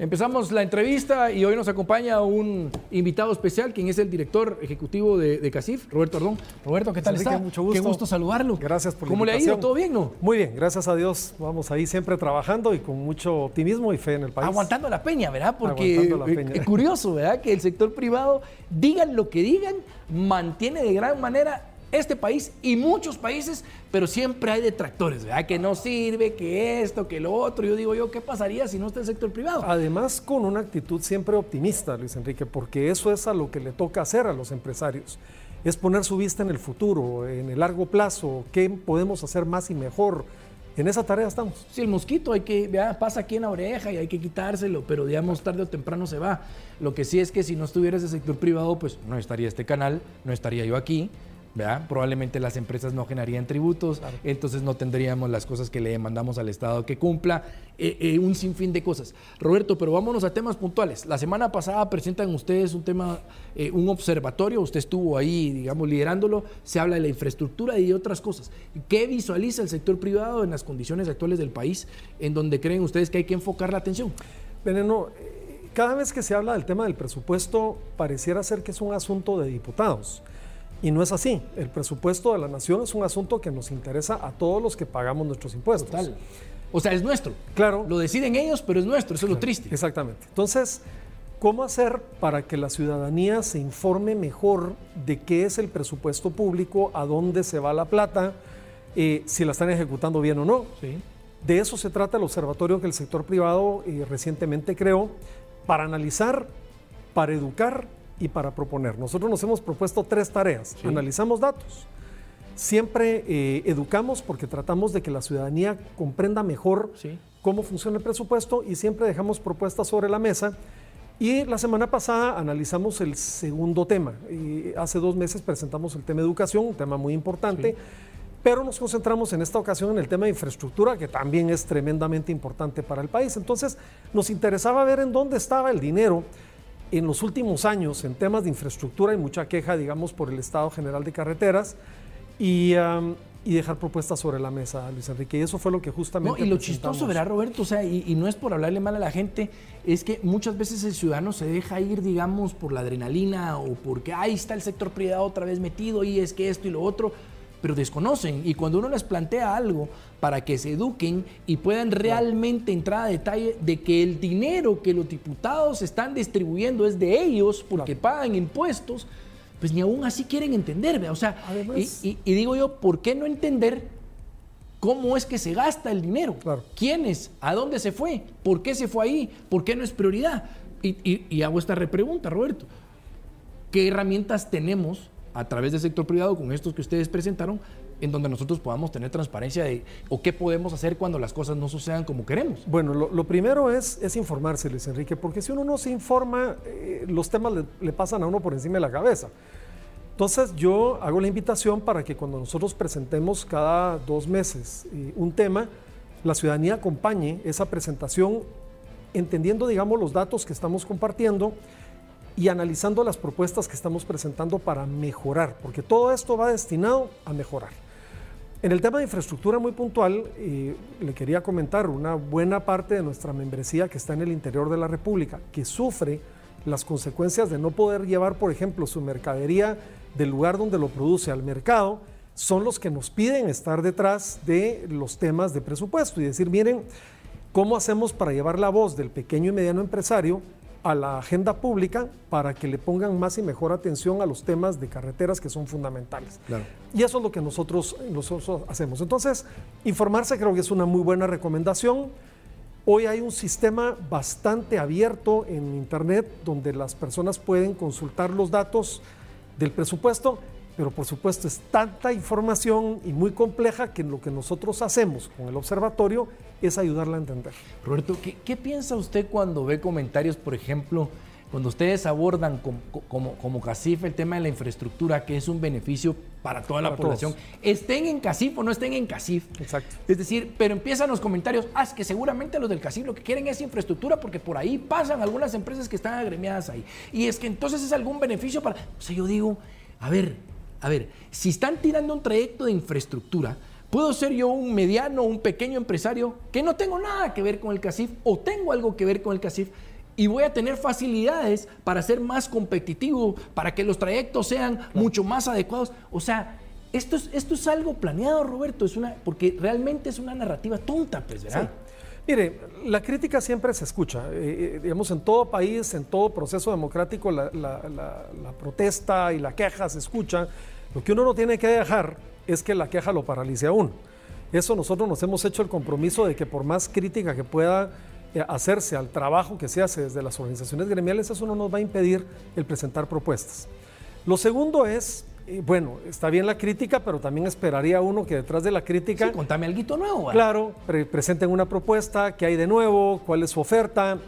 Empezamos la entrevista y hoy nos acompaña un invitado especial, quien es el director ejecutivo de, CACIF, Roberto Ardón. Roberto, ¿qué tal está? Mucho gusto. Qué gusto saludarlo. Gracias por la ¿Cómo le ha ido? ¿Todo bien, no? Muy bien, gracias a Dios. Vamos ahí siempre trabajando y con mucho optimismo y fe en el país. Aguantando la peña, ¿verdad? Porque es curioso, ¿verdad? Que el sector privado, digan lo que digan, mantiene de gran manera este país y muchos países, pero siempre hay detractores, ¿verdad? Que no sirve, que esto, que lo otro. Yo digo yo, ¿qué pasaría si no está el sector privado? Además, con una actitud siempre optimista, Luis Enrique, porque eso es a lo que le toca hacer a los empresarios. Es poner su vista en el futuro, en el largo plazo, qué podemos hacer más y mejor. En esa tarea estamos. Sí, el mosquito hay que, vea, pasa aquí en la oreja y hay que quitárselo, pero digamos tarde o temprano se va. Lo que sí es que si no estuviera ese sector privado, pues no estaría este canal, no estaría yo aquí Probablemente las empresas no generarían tributos, entonces no tendríamos las cosas que le demandamos al Estado que cumpla, eh, eh, un sinfín de cosas. Roberto, pero vámonos a temas puntuales. La semana pasada presentan ustedes un tema, eh, un observatorio, usted estuvo ahí, digamos, liderándolo, se habla de la infraestructura y de otras cosas. ¿Qué visualiza el sector privado en las condiciones actuales del país, en donde creen ustedes que hay que enfocar la atención? Veneno, cada vez que se habla del tema del presupuesto, pareciera ser que es un asunto de diputados. Y no es así. El presupuesto de la nación es un asunto que nos interesa a todos los que pagamos nuestros impuestos. Total. O sea, es nuestro. Claro. Lo deciden ellos, pero es nuestro. Eso es lo triste. Exactamente. Entonces, ¿cómo hacer para que la ciudadanía se informe mejor de qué es el presupuesto público, a dónde se va la plata, eh, si la están ejecutando bien o no? Sí. De eso se trata el observatorio que el sector privado eh, recientemente creó para analizar, para educar y para proponer. Nosotros nos hemos propuesto tres tareas. Analizamos datos. Siempre eh, educamos porque tratamos de que la ciudadanía comprenda mejor cómo funciona el presupuesto y siempre dejamos propuestas sobre la mesa. Y la semana pasada analizamos el segundo tema. Y hace dos meses presentamos el tema educación, un tema muy importante. Pero nos concentramos en esta ocasión en el tema de infraestructura, que también es tremendamente importante para el país. Entonces, nos interesaba ver en dónde estaba el dinero en los últimos años, en temas de infraestructura, hay mucha queja, digamos, por el Estado General de Carreteras y, dejar propuestas sobre la mesa, Luis Enrique. Y eso fue lo que justamente. No, y lo chistoso, verá, Roberto, o sea, y, no es por hablarle mal a la gente, es que muchas veces el ciudadano se deja ir, digamos, por la adrenalina o porque ahí está el sector privado otra vez metido y es que esto y lo otro pero desconocen. Y cuando uno les plantea algo para que se eduquen y puedan realmente entrar a detalle de que el dinero que los diputados están distribuyendo es de ellos porque pagan impuestos, pues ni aún así quieren entender. O sea, y, digo yo, ¿por qué no entender cómo es que se gasta el dinero? ¿Quiénes? ¿A dónde se fue? ¿Por qué se fue ahí? ¿Por qué no es prioridad? Y, y hago esta repregunta, Roberto. ¿Qué herramientas tenemos a través del sector privado con estos que ustedes presentaron, en donde nosotros podamos tener transparencia de o qué podemos hacer cuando las cosas no sucedan como queremos. Bueno, lo, primero es, es, informarse, Luis Enrique, porque si uno no se informa, eh, los temas le, pasan a uno por encima de la cabeza. Entonces yo hago la invitación para que cuando nosotros presentemos cada dos meses eh, un tema, la ciudadanía acompañe esa presentación entendiendo, digamos, los datos que estamos compartiendo y analizando las propuestas que estamos presentando para mejorar, porque todo esto va destinado a mejorar. En el tema de infraestructura muy puntual, eh, le quería comentar una buena parte de nuestra membresía que está en el interior de la República, que sufre las consecuencias de no poder llevar, por ejemplo, su mercadería del lugar donde lo produce al mercado, son los que nos piden estar detrás de los temas de presupuesto y decir, miren, ¿cómo hacemos para llevar la voz del pequeño y mediano empresario a la agenda pública para que le pongan más y mejor atención a los temas de carreteras que son fundamentales. Y eso es lo que nosotros, nosotros hacemos. Entonces, informarse creo que es una muy buena recomendación. Hoy hay un sistema bastante abierto en Internet donde las personas pueden consultar los datos del presupuesto pero por supuesto es tanta información y muy compleja que lo que nosotros hacemos con el observatorio es ayudarla a entender. Roberto, ¿qué, piensa usted cuando ve comentarios, por ejemplo, cuando ustedes abordan como, como, CACIF el tema de la infraestructura, que es un beneficio para toda la población, estén en CACIF o no estén en CACIF. Exacto. Es decir, pero empiezan los comentarios, ah, es que seguramente los del CACIF lo que quieren es infraestructura porque por ahí pasan algunas empresas que están agremiadas ahí. Y es que entonces es algún beneficio para... O sea, yo digo, a ver, a ver, si están tirando un trayecto de infraestructura, puedo ser yo un mediano, un pequeño empresario que no tengo nada que ver con el CACIF o tengo algo que ver con el CACIF y voy a tener facilidades para ser más competitivo, para que los trayectos sean mucho más adecuados. O sea, esto es, esto es algo planeado, Roberto, es una, porque realmente es una narrativa tonta, pues, ¿verdad? Mire, la crítica siempre se escucha. Eh, eh, digamos, en todo país, en todo proceso democrático, la, protesta y la queja se escucha. Lo que uno no tiene que dejar es que la queja lo paralice a uno. Eso nosotros nos hemos hecho el compromiso de que por más crítica que pueda eh, hacerse al trabajo que se hace desde las organizaciones gremiales, eso no nos va a impedir el presentar propuestas. Lo segundo es bueno, está bien la crítica, pero también esperaría uno que detrás de la crítica... Sí, contame algo nuevo. Claro, presenten una propuesta, qué hay de nuevo, cuál es su oferta.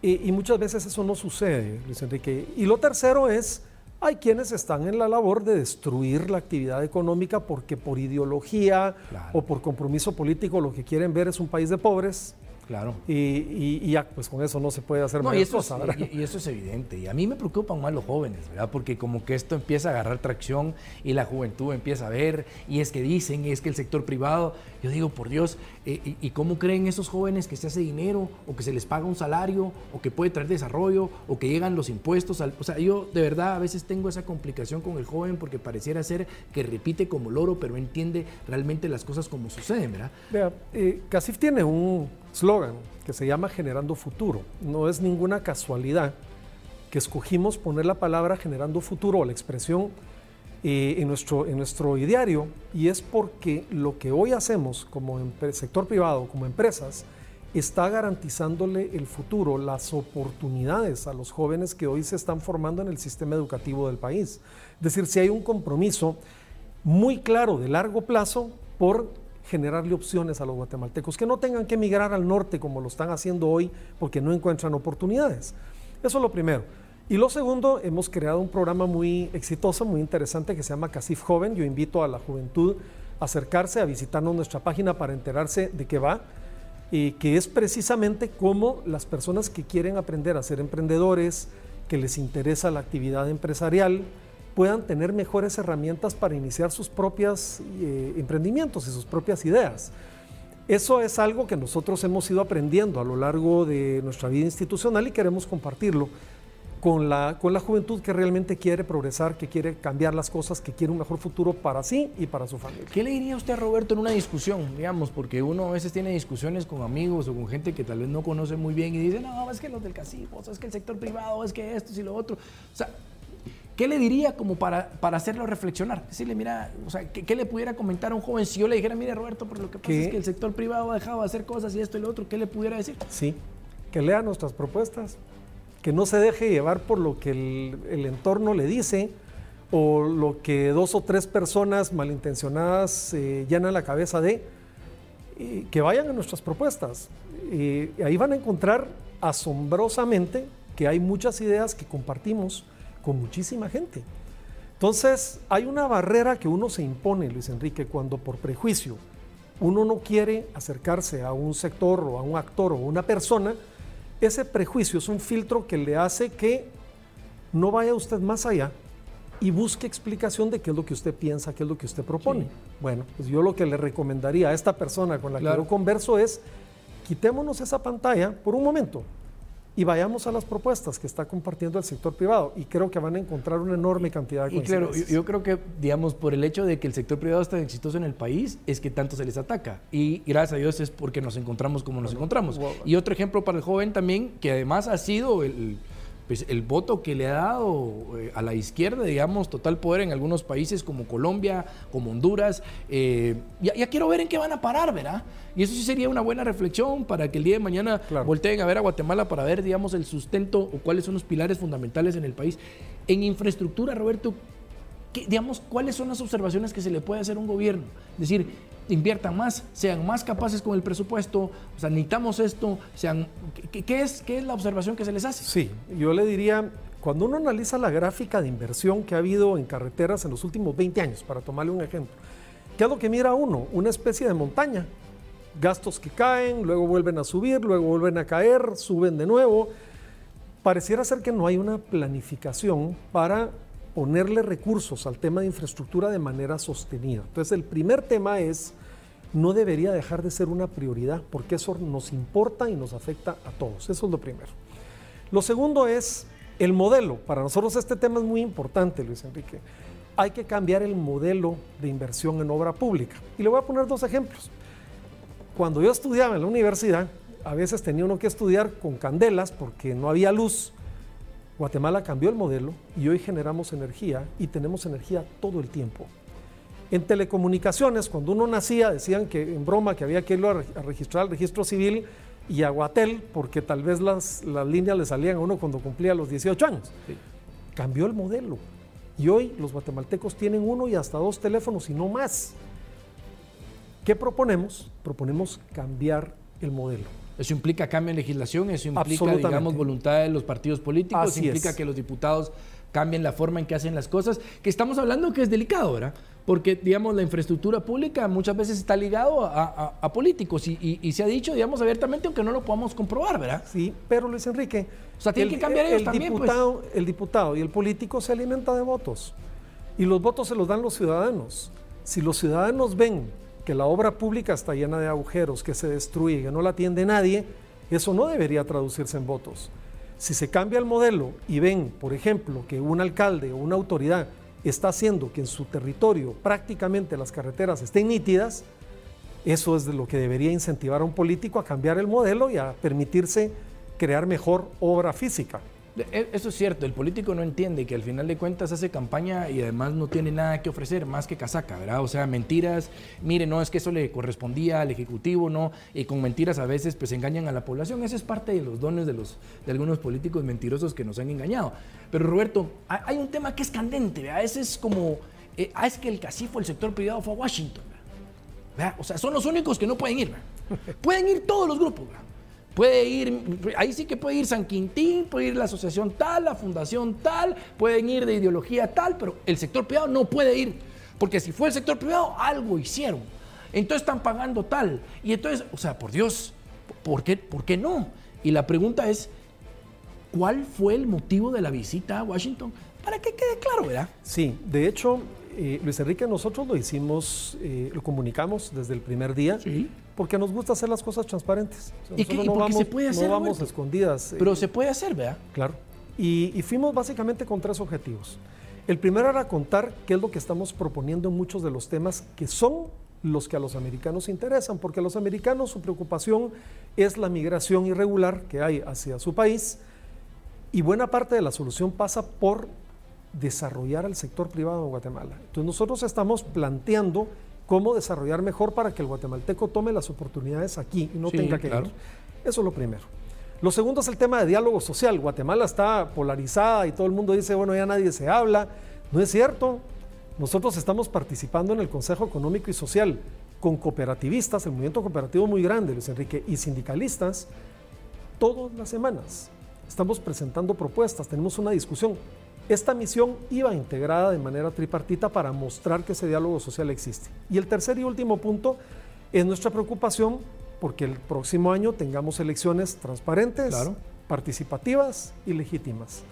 Y, muchas veces eso no sucede, Luis Enrique. Y lo tercero es, hay quienes están en la labor de destruir la actividad económica porque por ideología o por compromiso político lo que quieren ver es un país de pobres Claro. Y, ya, pues con eso no se puede hacer no, y eso, es, y, eso es evidente. Y a mí me preocupan más los jóvenes, ¿verdad? Porque como que esto empieza a agarrar tracción y la juventud empieza a ver, y es que dicen, y es que el sector privado, yo digo, por Dios, eh, y, cómo creen esos jóvenes que se hace dinero, o que se les paga un salario, o que puede traer desarrollo, o que llegan los impuestos? o sea, yo de verdad a veces tengo esa complicación con el joven porque pareciera ser que repite como loro, pero entiende realmente las cosas como suceden, ¿verdad? Vea, eh, Casif tiene un slogan que se llama Generando Futuro. No es ninguna casualidad que escogimos poner la palabra generando futuro la expresión eh, en, nuestro, en nuestro ideario y es porque lo que hoy hacemos como sector privado, como empresas, está garantizándole el futuro, las oportunidades a los jóvenes que hoy se están formando en el sistema educativo del país. Es decir, si hay un compromiso muy claro de largo plazo por generarle opciones a los guatemaltecos, que no tengan que emigrar al norte como lo están haciendo hoy porque no encuentran oportunidades. Eso es lo primero. Y lo segundo, hemos creado un programa muy exitoso, muy interesante que se llama CACIF Joven. Yo invito a la juventud a acercarse, a visitarnos nuestra página para enterarse de qué va, y que es precisamente cómo las personas que quieren aprender a ser emprendedores, que les interesa la actividad empresarial, puedan tener mejores herramientas para iniciar sus propios eh, emprendimientos y sus propias ideas. Eso es algo que nosotros hemos ido aprendiendo a lo largo de nuestra vida institucional y queremos compartirlo con la, con la juventud que realmente quiere progresar, que quiere cambiar las cosas, que quiere un mejor futuro para sí y para su familia. ¿Qué le diría usted a Roberto en una discusión, digamos, porque uno a veces tiene discusiones con amigos o con gente que tal vez no conoce muy bien y dice, no, es que los del casino, es que el sector privado, es que esto y lo otro. O sea, ¿Qué le diría como para, para hacerlo reflexionar? Decirle, mira, o sea, ¿qué, le pudiera comentar a un joven si yo le dijera, mire Roberto, por lo que pasa es que el sector privado ha dejado de hacer cosas y esto y lo otro, ¿qué le pudiera decir? Sí, que lea nuestras propuestas, que no se deje llevar por lo que el, entorno le dice o lo que dos o tres personas malintencionadas eh, llenan la cabeza de, que vayan a nuestras propuestas. y ahí van a encontrar asombrosamente que hay muchas ideas que compartimos con muchísima gente. Entonces, hay una barrera que uno se impone, Luis Enrique, cuando por prejuicio uno no quiere acercarse a un sector o a un actor o a una persona, ese prejuicio es un filtro que le hace que no vaya usted más allá y busque explicación de qué es lo que usted piensa, qué es lo que usted propone. Bueno, pues yo lo que le recomendaría a esta persona con la que yo converso es, quitémonos esa pantalla por un momento, y vayamos a las propuestas que está compartiendo el sector privado y creo que van a encontrar una enorme cantidad de Y claro, yo, creo que, digamos, por el hecho de que el sector privado está exitoso en el país, es que tanto se les ataca. Y gracias a Dios es porque nos encontramos como nos encontramos. Y otro ejemplo para el joven también, que además ha sido el pues el voto que le ha dado eh, a la izquierda, digamos, total poder en algunos países como Colombia, como Honduras, eh, ya, quiero ver en qué van a parar, ¿verdad? Y eso sí sería una buena reflexión para que el día de mañana volteen a ver a Guatemala para ver, digamos, el sustento o cuáles son los pilares fundamentales en el país. En infraestructura, Roberto, digamos, ¿cuáles son las observaciones que se le puede hacer a un gobierno? Es decir, inviertan más, sean más capaces con el presupuesto, o necesitamos esto, sean, ¿qué, es, ¿qué es la observación que se les hace? Sí, yo le diría, cuando uno analiza la gráfica de inversión que ha habido en carreteras en los últimos 20 años, para tomarle un ejemplo, ¿qué es lo que mira uno? Una especie de montaña, gastos que caen, luego vuelven a subir, luego vuelven a caer, suben de nuevo. Pareciera ser que no hay una planificación para ponerle recursos al tema de infraestructura de manera sostenida. Entonces, el primer tema es, no debería dejar de ser una prioridad, porque eso nos importa y nos afecta a todos. Eso es lo primero. Lo segundo es el modelo. Para nosotros este tema es muy importante, Luis Enrique. Hay que cambiar el modelo de inversión en obra pública. Y le voy a poner dos ejemplos. Cuando yo estudiaba en la universidad, a veces tenía uno que estudiar con candelas porque no había luz. Guatemala cambió el modelo y hoy generamos energía y tenemos energía todo el tiempo. En telecomunicaciones, cuando uno nacía, decían que en broma que había que irlo a registrar al registro civil y a Guatel, porque tal vez las, las líneas le salían a uno cuando cumplía los 18 años. Cambió el modelo. Y hoy los guatemaltecos tienen uno y hasta dos teléfonos y no más. ¿Qué proponemos? Proponemos cambiar el modelo. Eso implica cambio en legislación, eso implica, digamos, voluntad de los partidos políticos, implica que los diputados cambien la forma en que hacen las cosas, que estamos hablando que es delicado, ¿verdad? Porque, digamos, la infraestructura pública muchas veces está ligado a, políticos y, se ha dicho, digamos, abiertamente, aunque no lo podamos comprobar, ¿verdad? Sí, pero Luis Enrique... O sea, tiene que cambiar el, también, pues. El diputado y el político se alimenta de votos y los votos se los dan los ciudadanos. Si los ciudadanos ven que la obra pública está llena de agujeros, que se destruye, que no la atiende nadie, eso no debería traducirse en votos. Si se cambia el modelo y ven, por ejemplo, que un alcalde o una autoridad está haciendo que en su territorio prácticamente las carreteras estén nítidas, eso es de lo que debería incentivar a un político a cambiar el modelo y a permitirse crear mejor obra física. E, eso es cierto, el político no entiende que al final de cuentas hace campaña y además no tiene nada que ofrecer más que casaca, ¿verdad? O sea, mentiras, mire, no es que eso le correspondía al Ejecutivo, ¿no? Y con mentiras a veces pues engañan a la población. Ese es parte de los dones de, los, de algunos políticos mentirosos que nos han engañado. Pero Roberto, hay un tema que es candente, ¿verdad? Ese es como, eh, ah, es que el CACIFO, el sector privado fue a Washington, ¿verdad? O sea, son los únicos que no pueden ir, ¿verdad? Pueden ir todos los grupos, ¿verdad? Puede ir, ahí sí que puede ir San Quintín, puede ir la asociación tal, la fundación tal, pueden ir de ideología tal, pero el sector privado no puede ir, porque si fue el sector privado, algo hicieron. Entonces están pagando tal. Y entonces, o sea, por Dios, ¿por qué, por qué no? Y la pregunta es, ¿cuál fue el motivo de la visita a Washington? Para que quede claro, ¿verdad? Sí, de hecho, eh, Luis Enrique, nosotros lo hicimos, eh, lo comunicamos desde el primer día, porque nos gusta hacer las cosas transparentes. ¿Y, qué, no vamos, se puede hacer? No vamos escondidas. Pero eh, se puede hacer, ¿verdad? Claro. Y, y, fuimos básicamente con tres objetivos. El primero era contar qué es lo que estamos proponiendo en muchos de los temas que son los que a los americanos interesan, porque a los americanos su preocupación es la migración irregular que hay hacia su país y buena parte de la solución pasa por desarrollar al sector privado en Guatemala. Entonces nosotros estamos planteando cómo desarrollar mejor para que el guatemalteco tome las oportunidades aquí y no tenga que ir. Eso es lo primero. Lo segundo es el tema de diálogo social. Guatemala está polarizada y todo el mundo dice, bueno, ya nadie se habla. No es cierto. Nosotros estamos participando en el Consejo Económico y Social con cooperativistas, el movimiento cooperativo muy grande, Luis Enrique, y sindicalistas, todas las semanas. Estamos presentando propuestas, tenemos una discusión. Esta misión iba integrada de manera tripartita para mostrar que ese diálogo social existe. Y el tercer y último punto es nuestra preocupación porque el próximo año tengamos elecciones transparentes, participativas y legítimas.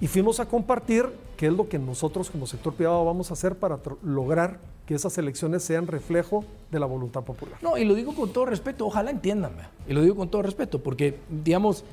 Y fuimos a compartir qué es lo que nosotros como sector privado vamos a hacer para lograr que esas elecciones sean reflejo de la voluntad popular. No, y lo digo con todo respeto, ojalá entiéndanme, y lo digo con todo respeto, porque, digamos,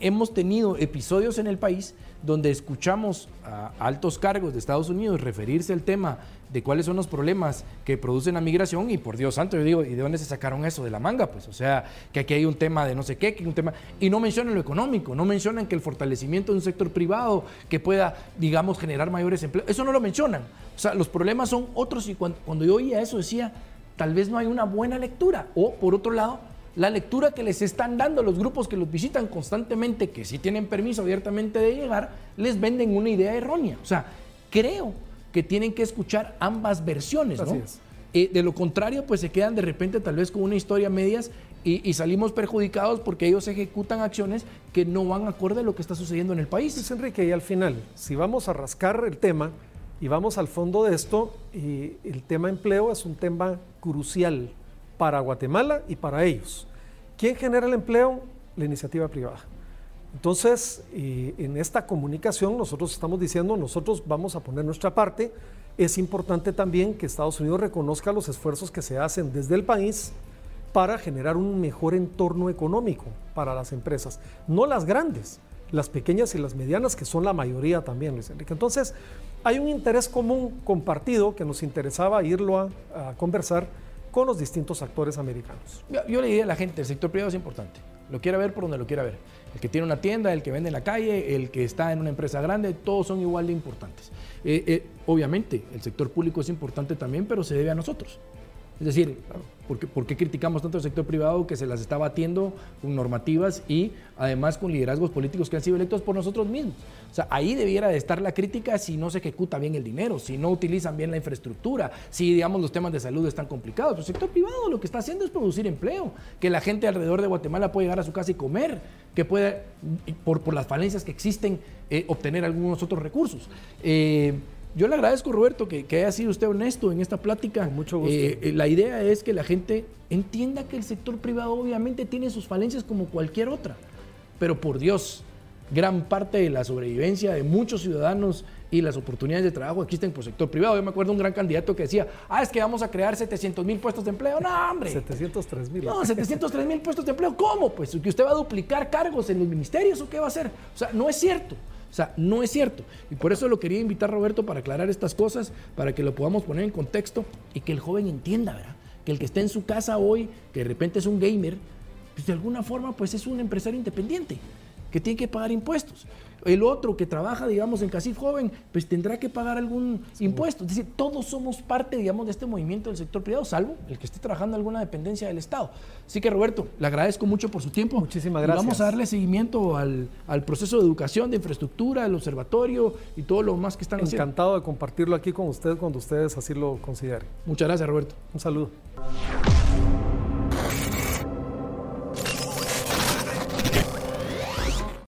hemos tenido episodios en el país donde escuchamos a altos cargos de Estados Unidos referirse al tema de cuáles son los problemas que producen la migración y por Dios santo, yo digo, ¿y de dónde se sacaron eso? De la manga, pues, o sea, que aquí hay un tema de no sé qué, que un tema, y no mencionan lo económico, no mencionan que el fortalecimiento de un sector privado que pueda, digamos, generar mayores empleos, eso no lo mencionan, o sea, los problemas son otros y cuando, cuando yo oía eso decía, tal vez no hay una buena lectura, o por otro lado, la lectura que les están dando los grupos que los visitan constantemente, que sí tienen permiso abiertamente de llegar, les venden una idea errónea. O sea, creo que tienen que escuchar ambas versiones, ¿no? Eh, de lo contrario, pues se quedan de repente tal vez con una historia medias y, salimos perjudicados porque ellos ejecutan acciones que no van acorde a lo que está sucediendo en el país. Pues Enrique, y al final, si vamos a rascar el tema y vamos al fondo de esto, y el tema empleo es un tema crucial para Guatemala y para ellos. ¿Quién genera el empleo? La iniciativa privada. Entonces, en esta comunicación nosotros estamos diciendo, nosotros vamos a poner nuestra parte. Es importante también que Estados Unidos reconozca los esfuerzos que se hacen desde el país para generar un mejor entorno económico para las empresas. No las grandes, las pequeñas y las medianas, que son la mayoría también, Luis Enrique. Entonces, hay un interés común compartido que nos interesaba irlo a, conversar con los distintos actores americanos. Yo, le diría a la gente, el sector privado es importante. Lo quiera ver por donde lo quiera ver. El que tiene una tienda, el que vende en la calle, el que está en una empresa grande, todos son igual de importantes. Eh, eh, obviamente, el sector público es importante también, pero se debe a nosotros. Es decir, ¿por qué, criticamos tanto al sector privado que se las está batiendo con normativas y además con liderazgos políticos que han sido electos por nosotros mismos? O sea, ahí debiera de estar la crítica si no se ejecuta bien el dinero, si no utilizan bien la infraestructura, si, digamos, los temas de salud están complicados. el sector privado lo que está haciendo es producir empleo, que la gente alrededor de Guatemala puede llegar a su casa y comer, que puede, por, por las falencias que existen, eh, obtener algunos otros recursos. Eh, yo le agradezco, Roberto, que, haya sido usted honesto en esta plática. mucho gusto. Eh, eh, la idea es que la gente entienda que el sector privado obviamente tiene sus falencias como cualquier otra. Pero por Dios, gran parte de la sobrevivencia de muchos ciudadanos y las oportunidades de trabajo existen por sector privado. Yo me acuerdo un gran candidato que decía, ah, es que vamos a crear 700 mil puestos de empleo. No, hombre. 703 mil. No, 703 mil puestos de empleo. ¿Cómo? Pues que usted va a duplicar cargos en los ministerios o qué va a hacer. O sea, no es cierto. O sea, no es cierto. Y por eso lo quería invitar Roberto para aclarar estas cosas, para que lo podamos poner en contexto y que el joven entienda, ¿verdad? Que el que esté en su casa hoy, que de repente es un gamer, pues de alguna forma pues es un empresario independiente, que tiene que pagar impuestos. El otro que trabaja, digamos, en Casif Joven, pues tendrá que pagar algún impuesto. Es decir, todos somos parte, digamos, de este movimiento del sector privado, salvo el que esté trabajando en alguna dependencia del Estado. Así que, Roberto, le agradezco mucho por su tiempo. Muchísimas gracias. vamos a darle seguimiento al, proceso de educación, de infraestructura, el observatorio y todo lo más que están haciendo. Encantado de compartirlo aquí con ustedes cuando ustedes así lo consideren. Muchas gracias, Roberto. Un saludo.